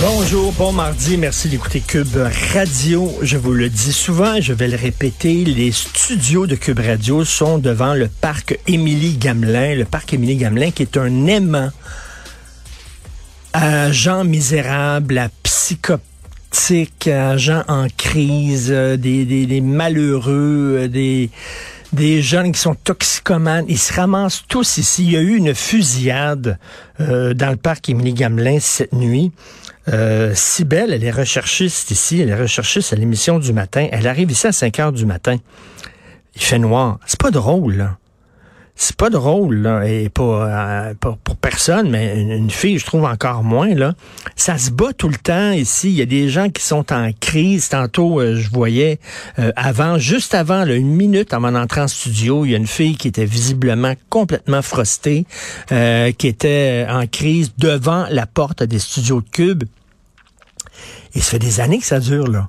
Bonjour, bon mardi, merci d'écouter Cube Radio. Je vous le dis souvent, je vais le répéter, les studios de Cube Radio sont devant le parc Émilie Gamelin, le parc Émilie Gamelin qui est un aimant à gens misérables, à psychotiques, à gens en crise, euh, des malheureux, euh, des des jeunes qui sont toxicomanes. Ils se ramassent tous ici. Il y a eu une fusillade euh, dans le parc Émilie Gamelin cette nuit. Euh, Sibelle, elle est recherchiste ici, elle est recherchiste à l'émission du matin. Elle arrive ici à 5 heures du matin. Il fait noir. C'est pas drôle, là c'est pas drôle, là, et pas, euh, pour personne, mais une, une, fille, je trouve encore moins, là. Ça se bat tout le temps ici. Il y a des gens qui sont en crise. Tantôt, euh, je voyais euh, avant, juste avant, là, une minute avant d'entrer en studio, il y a une fille qui était visiblement complètement frostée, qui était en crise devant la porte des studios de Cube. Et ça fait des années que ça dure, là.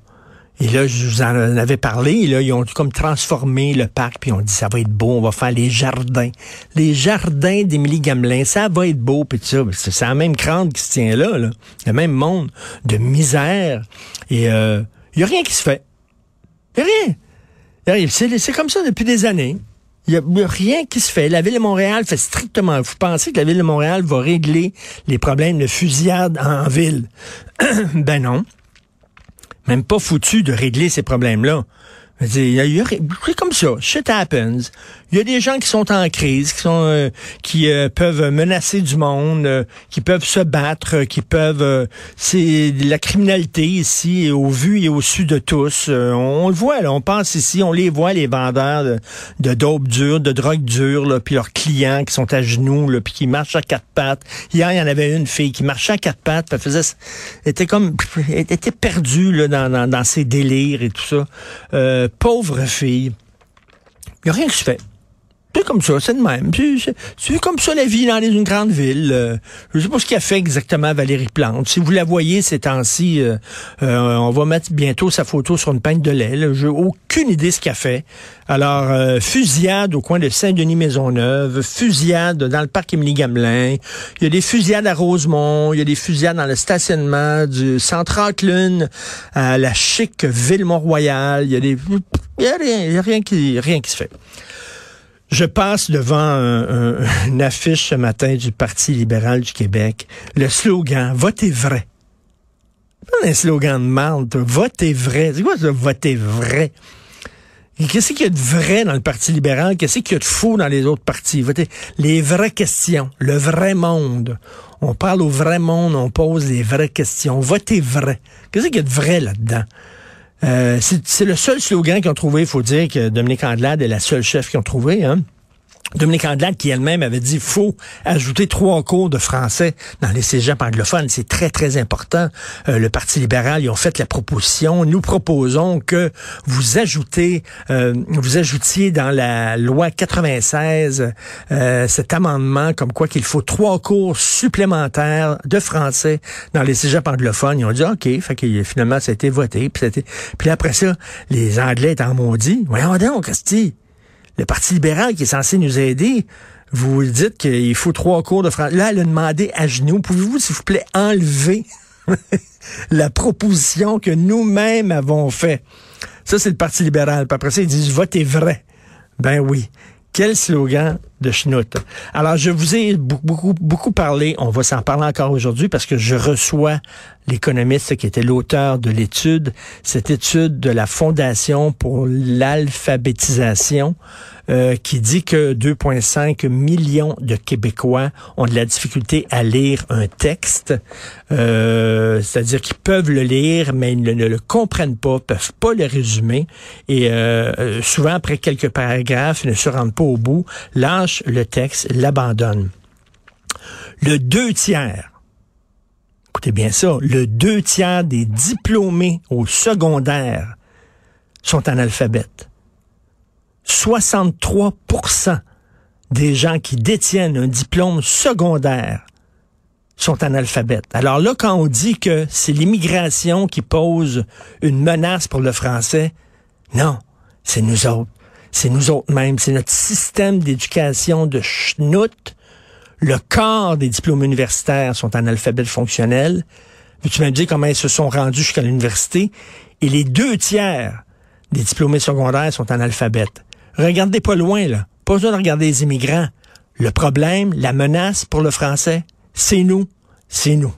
Et là, je vous en avais parlé, là, ils ont comme transformé le parc, puis on dit ça va être beau, on va faire les jardins. Les jardins d'Émilie Gamelin, ça va être beau, puis tout ça. C'est la même crâne qui se tient là. Le même monde de misère. Et il euh, y a rien qui se fait. Y a rien. C'est comme ça depuis des années. Il n'y a, rien qui se fait. La Ville de Montréal fait strictement. Vous pensez que la Ville de Montréal va régler les problèmes de fusillade en ville? ben non même pas foutu de régler ces problèmes-là. C'est comme ça. Shit happens. Il y a des gens qui sont en crise, qui sont euh, qui euh, peuvent menacer du monde, euh, qui peuvent se battre, qui peuvent. c'est la criminalité ici, au vu et au su de tous. On, le voit, là, on pense ici, on les voit les vendeurs de, de dope dure, de drogue dure, puis leurs clients qui sont à genoux, là, puis qui marchent à quatre pattes. Hier, il y en avait une fille qui marchait à quatre pattes, elle faisait, était comme, était perdue là dans, dans, dans ses délires et tout ça pauvre fille. Il n'y a rien qui se fait. C'est comme ça, c'est de même. C'est comme ça la vie dans une grande ville. Euh, je sais pas ce qu'a fait exactement Valérie Plante. Si vous la voyez ces temps-ci, euh, euh, on va mettre bientôt sa photo sur une pinte de lait. J'ai aucune idée ce qu'elle fait. Alors, fusillade au coin de Saint-Denis-Maisonneuve, fusillade dans le parc Émilie-Gamelin. Il y a des fusillades à Rosemont, il y a des fusillades dans le stationnement du Central Lune à la chic ville Mont-Royal. Il y a des... Il a rien, il y a rien qui, rien qui se fait. Je passe devant une affiche ce matin du Parti libéral du Québec. Le slogan Votez vrai. Pas un slogan de marde, Votez vrai. C'est quoi ça, Votez vrai? Qu'est-ce qu'il y a de vrai dans le Parti libéral? Qu'est-ce qu'il y a de faux dans les autres partis? Votez les vraies questions, le vrai monde. On parle au vrai monde, on pose les vraies questions. Votez vrai. Qu'est-ce qu'il y a de vrai là-dedans? Euh, c'est le seul slogan qu'ils ont trouvé. Il faut dire que Dominique Andelade est la seule chef qu'ils ont trouvé. Hein? Dominique Andelade qui elle-même avait dit faut ajouter trois cours de français dans les cégeps anglophones. C'est très, très important. Euh, le Parti libéral, ils ont fait la proposition. Nous proposons que vous ajoutez, euh, vous ajoutiez dans la loi 96 euh, cet amendement comme quoi qu'il faut trois cours supplémentaires de français dans les cégeps anglophones. Ils ont dit OK, fait que finalement ça a été voté. Puis, après ça, les Anglais étaient en maudit. Voyons donc, Christy le Parti libéral qui est censé nous aider, vous dites qu'il faut trois cours de français. Là, elle a demandé à genoux, pouvez-vous, s'il vous plaît, enlever la proposition que nous-mêmes avons fait? Ça, c'est le Parti libéral. Puis après ça, ils disent, votez vrai. Ben oui. Quel slogan Alors, je vous ai beaucoup, beaucoup parlé, on va s'en parler encore aujourd'hui parce que je reçois l'économiste qui était l'auteur de l'étude, cette étude de la Fondation pour l'alphabétisation, euh, qui dit que 2,5 millions de Québécois ont de la difficulté à lire un texte, euh, c'est-à-dire qu'ils peuvent le lire, mais ils ne, le comprennent pas, peuvent pas le résumer, et euh, souvent, après quelques paragraphes, ils ne se rendent pas au bout, le texte, l'abandonnent. Le deux tiers écoutez bien ça, le deux tiers des diplômés au secondaire sont analphabètes. 63% des gens qui détiennent un diplôme secondaire sont analphabètes. Alors là, quand on dit que c'est l'immigration qui pose une menace pour le français, non, c'est nous autres. C'est nous autres mêmes. C'est notre système d'éducation de schnout. Le quart des diplômes universitaires sont analphabètes fonctionnels. Tu m'as dit comment ils se sont rendus jusqu'à l'université? Et les deux tiers des diplômés secondaires sont analphabètes. Regardez pas loin, là. Pas besoin de regarder les immigrants. Le problème, la menace pour le français, c'est nous. C'est nous.